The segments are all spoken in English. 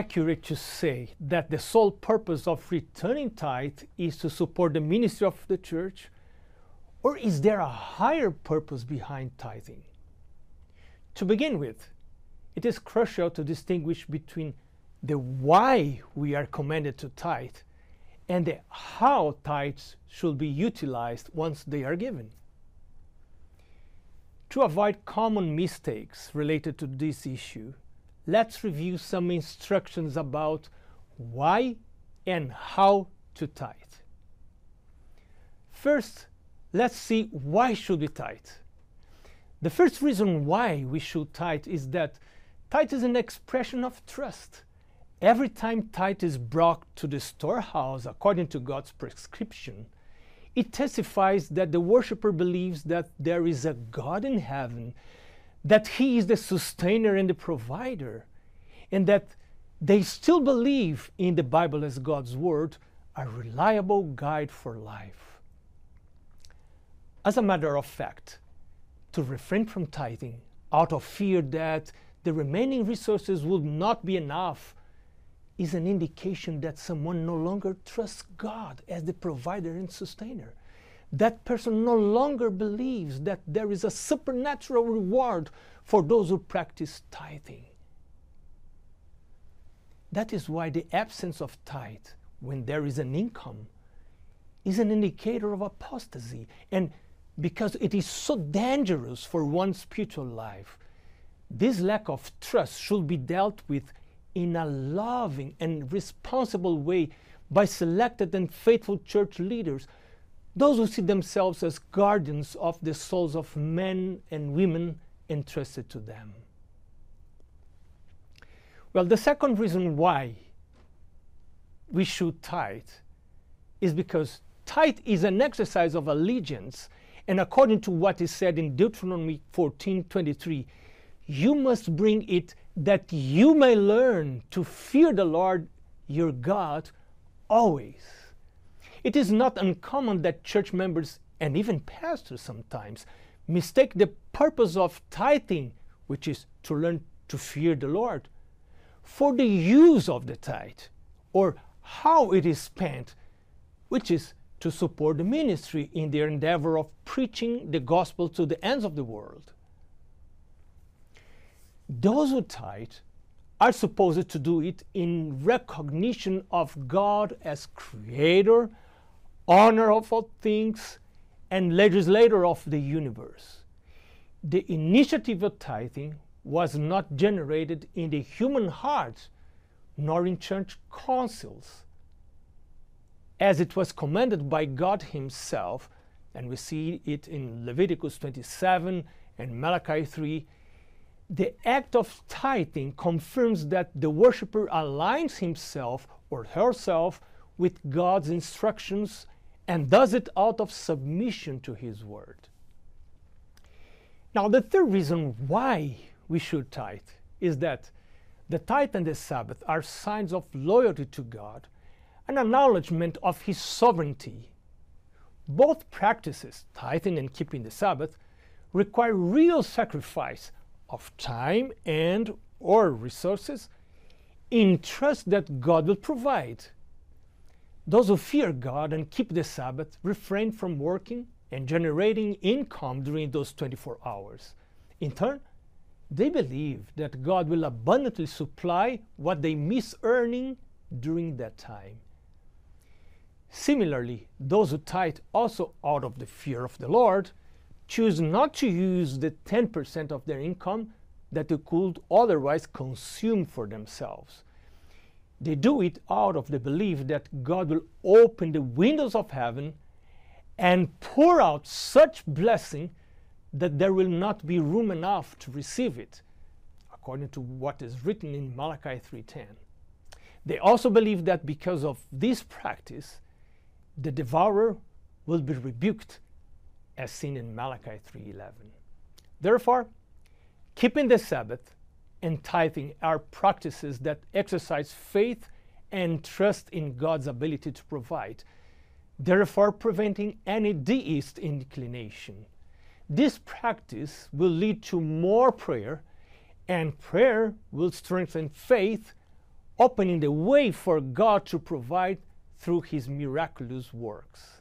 accurate to say that the sole purpose of returning tithe is to support the ministry of the church? Or is there a higher purpose behind tithing? To begin with, it is crucial to distinguish between the why we are commanded to tithe and the how tithes should be utilized once they are given. To avoid common mistakes related to this issue, let's review some instructions about why and how to tithe. First, let's see why should we tithe. The first reason why we should tithe is that tithe is an expression of trust. Every time tithe is brought to the storehouse according to God's prescription, it testifies that the worshiper believes that there is a God in heaven, that He is the sustainer and the provider, and that they still believe in the Bible as God's Word, a reliable guide for life. As a matter of fact, to refrain from tithing out of fear that the remaining resources would not be enough is an indication that someone no longer trusts God as the provider and sustainer. That person no longer believes that there is a supernatural reward for those who practice tithing. That is why the absence of tithe, when there is an income, is an indicator of apostasy. And because it is so dangerous for one's spiritual life, this lack of trust should be dealt with in a loving and responsible way by selected and faithful church leaders, those who see themselves as guardians of the souls of men and women entrusted to them. Well, the second reason why we should tithe is because tithe is an exercise of allegiance, and according to what is said in Deuteronomy 14 23, you must bring it that you may learn to fear the Lord your God always. It is not uncommon that church members and even pastors sometimes mistake the purpose of tithing, which is to learn to fear the Lord, for the use of the tithe or how it is spent, which is to support the ministry in their endeavor of preaching the gospel to the ends of the world. Those who tithe are supposed to do it in recognition of God as creator, honor of all things, and legislator of the universe. The initiative of tithing was not generated in the human heart nor in church councils, as it was commanded by God Himself, and we see it in Leviticus 27 and Malachi 3 the act of tithing confirms that the worshiper aligns himself or herself with God's instructions and does it out of submission to His word. Now, the third reason why we should tithe is that the tithe and the Sabbath are signs of loyalty to God, an acknowledgement of His sovereignty. Both practices, tithing and keeping the Sabbath, require real sacrifice of time and or resources in trust that God will provide. Those who fear God and keep the Sabbath refrain from working and generating income during those 24 hours. In turn, they believe that God will abundantly supply what they miss earning during that time. Similarly, those who tithe also out of the fear of the Lord choose not to use the 10% of their income that they could otherwise consume for themselves. They do it out of the belief that God will open the windows of heaven and pour out such blessing that there will not be room enough to receive it, according to what is written in Malachi 3:10. They also believe that because of this practice, the devourer will be rebuked as seen in Malachi 3:11. Therefore, keeping the Sabbath and tithing are practices that exercise faith and trust in God's ability to provide, therefore preventing any deist inclination. This practice will lead to more prayer, and prayer will strengthen faith, opening the way for God to provide through his miraculous works.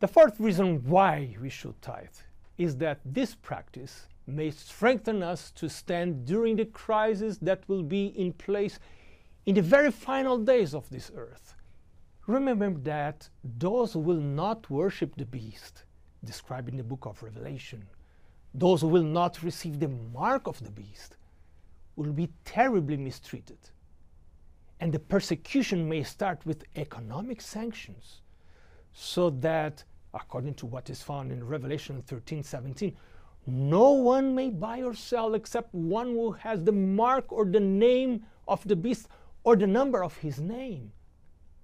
The fourth reason why we should tithe is that this practice may strengthen us to stand during the crisis that will be in place in the very final days of this earth. Remember that those who will not worship the beast, described in the book of Revelation, those who will not receive the mark of the beast, will be terribly mistreated. And the persecution may start with economic sanctions, so that, according to what is found in Revelation 13 17, no one may buy or sell except one who has the mark or the name of the beast or the number of his name.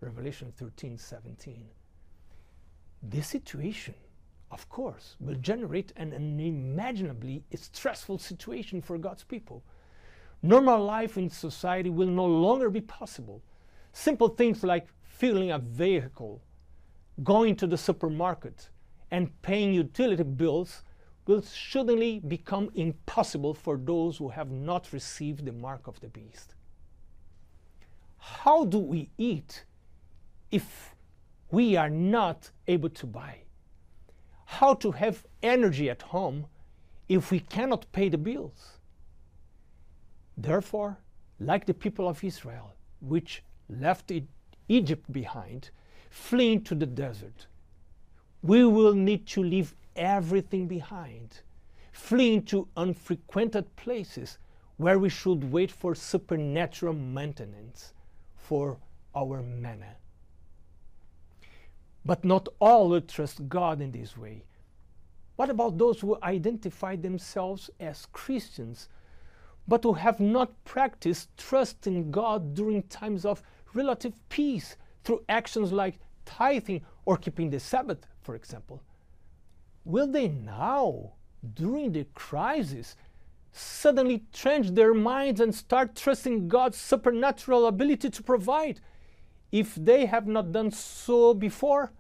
Revelation 13 17. This situation, of course, will generate an unimaginably stressful situation for God's people Normal life in society will no longer be possible. Simple things like filling a vehicle, going to the supermarket, and paying utility bills will suddenly become impossible for those who have not received the mark of the beast. How do we eat if we are not able to buy? How to have energy at home if we cannot pay the bills? Therefore, like the people of Israel, which left Egypt behind, fleeing to the desert, we will need to leave everything behind, fleeing to unfrequented places where we should wait for supernatural maintenance for our manna. But not all will trust God in this way. What about those who identify themselves as Christians but who have not practiced trust in God during times of relative peace through actions like tithing or keeping the Sabbath, for example. Will they now, during the crisis, suddenly change their minds and start trusting God's supernatural ability to provide if they have not done so before?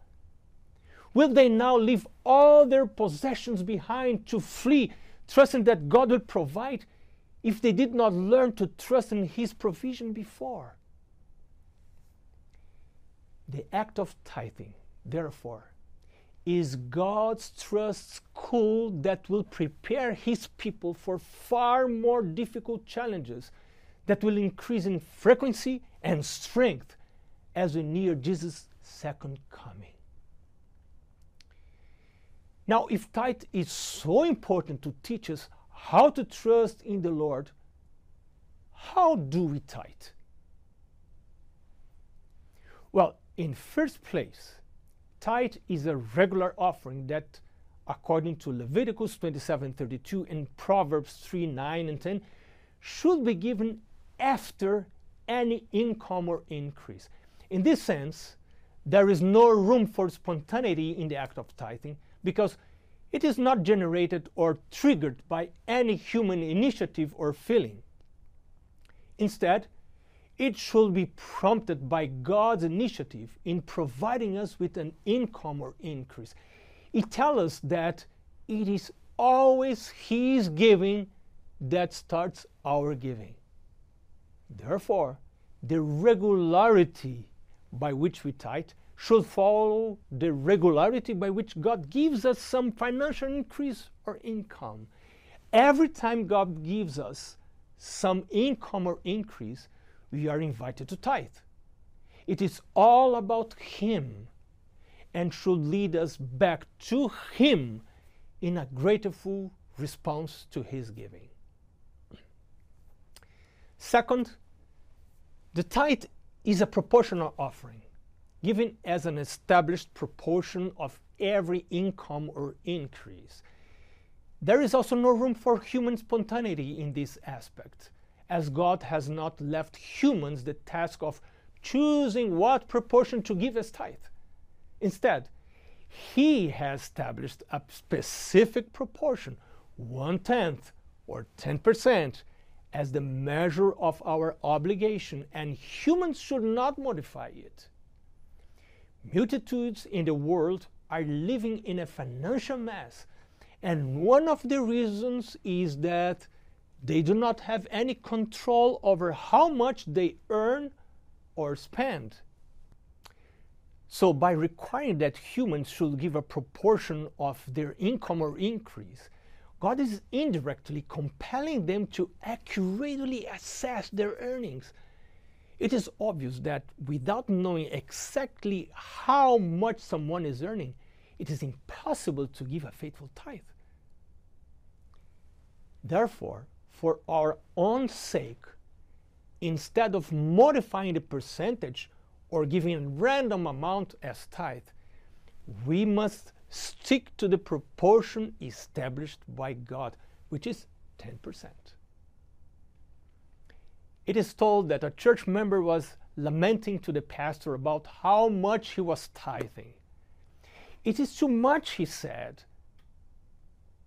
Will they now leave all their possessions behind to flee, trusting that God will provide if they did not learn to trust in His provision before. The act of tithing, therefore, is God's trust school that will prepare His people for far more difficult challenges that will increase in frequency and strength as we near Jesus' second coming. Now, if tithe is so important to teach us how to trust in the Lord, how do we tithe? Well, in first place, tithe is a regular offering that, according to Leviticus 27:32 and Proverbs 3 9 and 10, should be given after any income or increase. In this sense, there is no room for spontaneity in the act of tithing because it is not generated or triggered by any human initiative or feeling. Instead, it should be prompted by God's initiative in providing us with an income or increase. It tells us that it is always His giving that starts our giving. Therefore, the regularity by which we tithe should follow the regularity by which God gives us some financial increase or income. Every time God gives us some income or increase, we are invited to tithe. It is all about Him and should lead us back to Him in a grateful response to His giving. Second, the tithe is a proportional offering given as an established proportion of every income or increase. There is also no room for human spontaneity in this aspect, as God has not left humans the task of choosing what proportion to give as tithe. Instead, He has established a specific proportion, one tenth or 10%, as the measure of our obligation, and humans should not modify it. Multitudes in the world are living in a financial mess. And one of the reasons is that they do not have any control over how much they earn or spend. So, by requiring that humans should give a proportion of their income or increase, God is indirectly compelling them to accurately assess their earnings. It is obvious that without knowing exactly how much someone is earning, it is impossible to give a faithful tithe. Therefore, for our own sake, instead of modifying the percentage or giving a random amount as tithe, we must stick to the proportion established by God, which is 10%. It is told that a church member was lamenting to the pastor about how much he was tithing. It is too much, he said.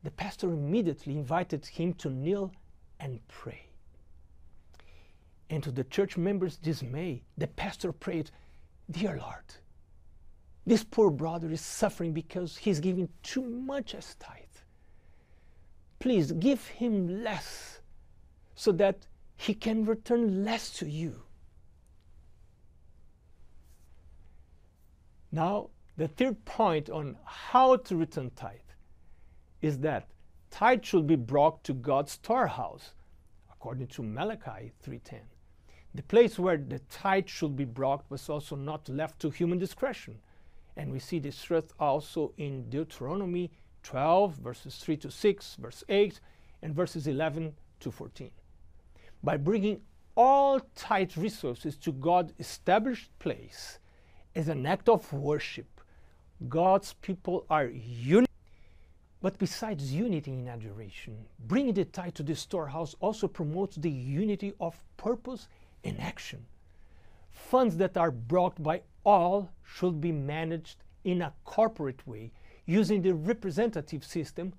The pastor immediately invited him to kneel and pray. And to the church members' dismay, the pastor prayed, Dear Lord, this poor brother is suffering because he's giving too much as tithe. Please give him less so that he can return less to you. Now, the third point on how to return tithe is that tithe should be brought to God's storehouse, according to Malachi 3:10. The place where the tithe should be brought was also not left to human discretion. And we see this truth also in Deuteronomy 12, verses 3 to 6, verse 8, and verses 11 to 14. By bringing all tithe resources to God's established place as an act of worship, God's people are united. But besides unity in adoration, bringing the tithe to the storehouse also promotes the unity of purpose and action. Funds that are brought by all should be managed in a corporate way using the representative system,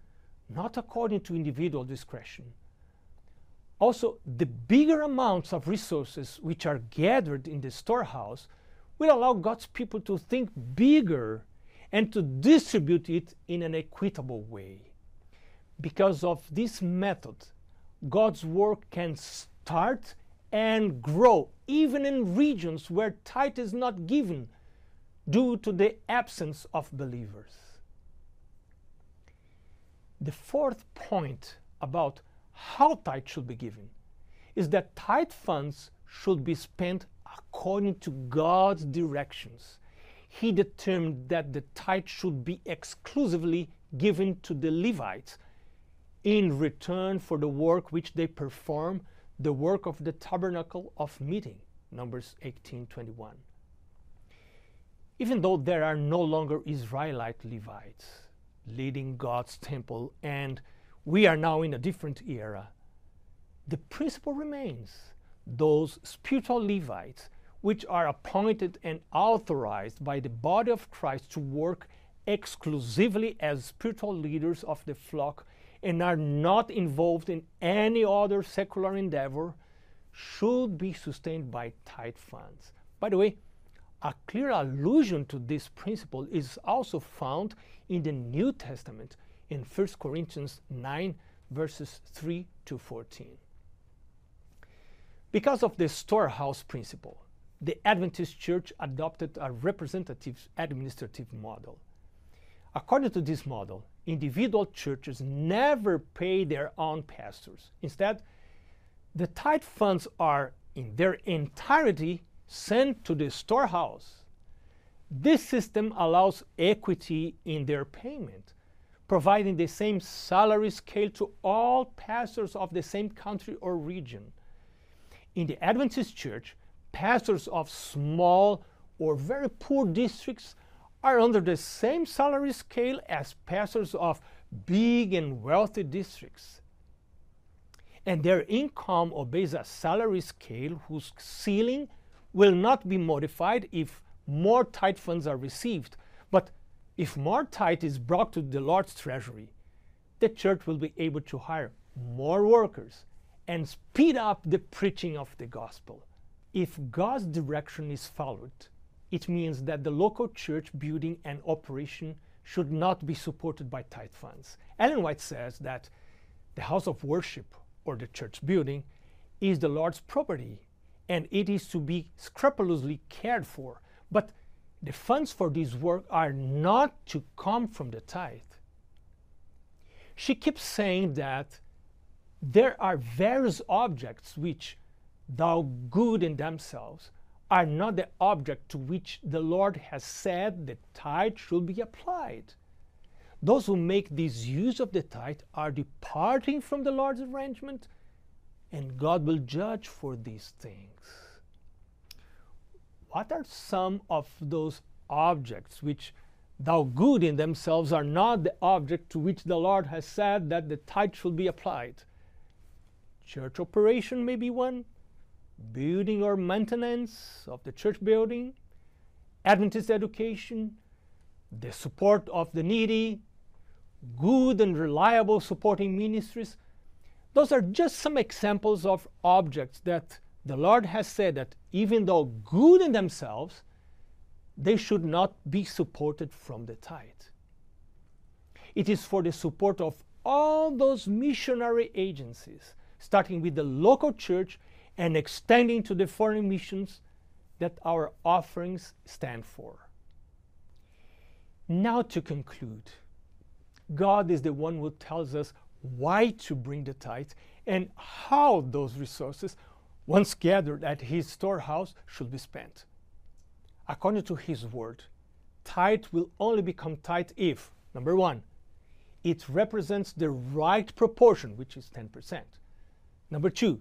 not according to individual discretion. Also, the bigger amounts of resources which are gathered in the storehouse will allow God's people to think bigger and to distribute it in an equitable way. Because of this method, God's work can start and grow even in regions where tithe is not given due to the absence of believers. The fourth point about how tithe should be given is that tithe funds should be spent according to God's directions he determined that the tithe should be exclusively given to the Levites in return for the work which they perform, the work of the tabernacle of meeting. Numbers 18:21. Even though there are no longer Israelite Levites leading God's temple and we are now in a different era, the principle remains. Those spiritual Levites which are appointed and authorized by the body of Christ to work exclusively as spiritual leaders of the flock and are not involved in any other secular endeavor should be sustained by tithe funds. By the way, a clear allusion to this principle is also found in the New Testament in 1 Corinthians 9, verses 3 to 14. Because of the storehouse principle, the Adventist Church adopted a representative administrative model. According to this model, individual churches never pay their own pastors. Instead, the tithe funds are in their entirety sent to the storehouse. This system allows equity in their payment, providing the same salary scale to all pastors of the same country or region. In the Adventist Church, pastors of small or very poor districts are under the same salary scale as pastors of big and wealthy districts. And their income obeys a salary scale whose ceiling will not be modified if more tithe funds are received. But if more tithe is brought to the Lord's treasury, the church will be able to hire more workers and speed up the preaching of the gospel. If God's direction is followed, it means that the local church building and operation should not be supported by tithe funds. Ellen White says that the house of worship or the church building, is the Lord's property and it is to be scrupulously cared for. But the funds for this work are not to come from the tithe. She keeps saying that there are various objects which, though good in themselves, are not the object to which the Lord has said the tithe should be applied. Those who make this use of the tithe are departing from the Lord's arrangement, and God will judge for these things. What are some of those objects which, though good in themselves, are not the object to which the Lord has said that the tithe should be applied? Church operation may be one, building or maintenance of the church building, Adventist education, the support of the needy, good and reliable supporting ministries. Those are just some examples of objects that the Lord has said that even though good in themselves, they should not be supported from the tithe. It is for the support of all those missionary agencies, starting with the local church and extending to the foreign missions that our offerings stand for. Now, to conclude, God is the one who tells us why to bring the tithe and how those resources, once gathered at His storehouse, should be spent. According to His word, tithe will only become tithe if, number one, it represents the right proportion, which is 10%. Number two,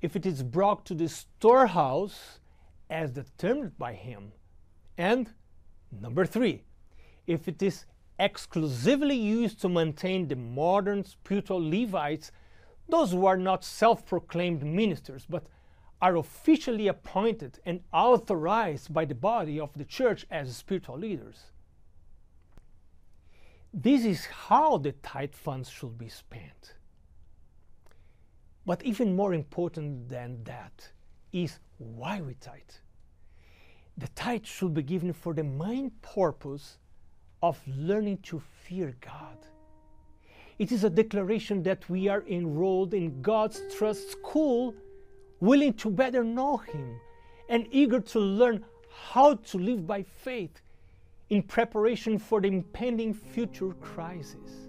if it is brought to the storehouse as determined by him. And number three, if it is exclusively used to maintain the modern spiritual Levites, those who are not self proclaimed ministers, but are officially appointed and authorized by the body of the church as spiritual leaders. This is how the tithe funds should be spent. But even more important than that is why we tithe. The tithe should be given for the main purpose of learning to fear God. It is a declaration that we are enrolled in God's trust school, willing to better know Him and eager to learn how to live by faith in preparation for the impending future crisis.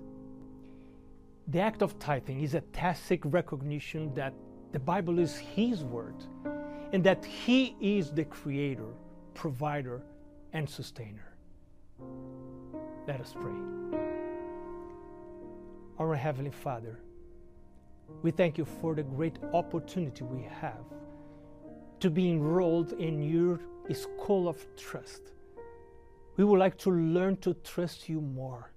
The act of tithing is a tacit recognition that the Bible is His Word and that He is the Creator, Provider, and Sustainer. Let us pray. Our Heavenly Father, we thank you for the great opportunity we have to be enrolled in your school of trust. We would like to learn to trust you more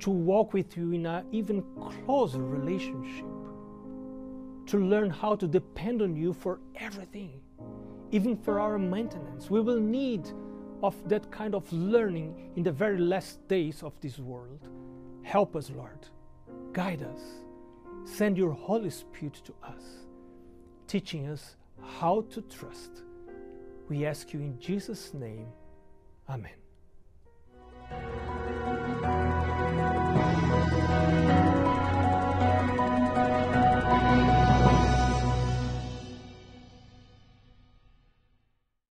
to walk with you in an even closer relationship, to learn how to depend on you for everything, even for our maintenance. We will need of that kind of learning in the very last days of this world. Help us, Lord. Guide us. Send your Holy Spirit to us, teaching us how to trust. We ask you in Jesus' name. Amen.